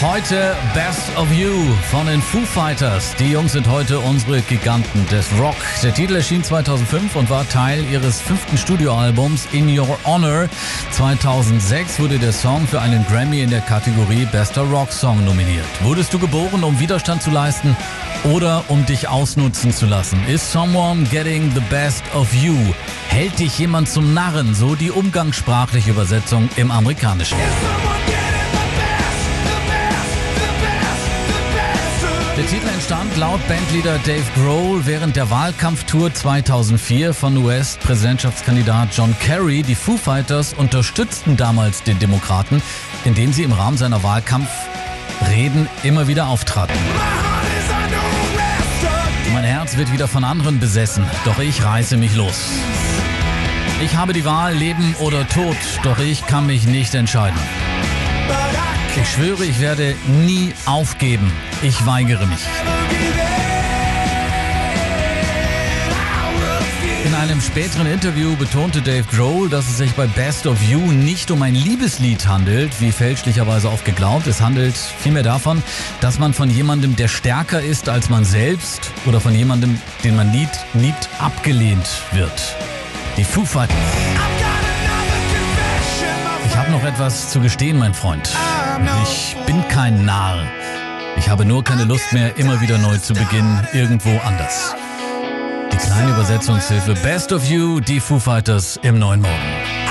Heute Best of You von den Foo Fighters. Die Jungs sind heute unsere Giganten des Rock. Der Titel erschien 2005 und war Teil ihres fünften Studioalbums In Your Honor. 2006 wurde der Song für einen Grammy in der Kategorie Bester Rock Song nominiert. Wurdest du geboren, um Widerstand zu leisten oder um dich ausnutzen zu lassen? Is someone getting the best of you? Hält dich jemand zum Narren? So die umgangssprachliche Übersetzung im Amerikanischen. Titel entstand laut Bandleader Dave Grohl während der Wahlkampftour 2004 von US-Präsidentschaftskandidat John Kerry. Die Foo Fighters unterstützten damals den Demokraten, indem sie im Rahmen seiner Wahlkampfreden immer wieder auftraten. Mein Herz wird wieder von anderen besessen, doch ich reiße mich los. Ich habe die Wahl, Leben oder Tod, doch ich kann mich nicht entscheiden. Ich schwöre, ich werde nie aufgeben. Ich weigere mich. In einem späteren Interview betonte Dave Grohl, dass es sich bei Best of You nicht um ein Liebeslied handelt, wie fälschlicherweise oft geglaubt. Es handelt vielmehr davon, dass man von jemandem, der stärker ist als man selbst oder von jemandem, den man liebt, liebt abgelehnt wird. Die Foo Fighters. Ich habe noch etwas zu gestehen, mein Freund. Ich bin kein Narr. Ich habe nur keine Lust mehr, immer wieder neu zu beginnen, irgendwo anders. Die kleine Übersetzungshilfe Best of You, die Foo Fighters im neuen Morgen.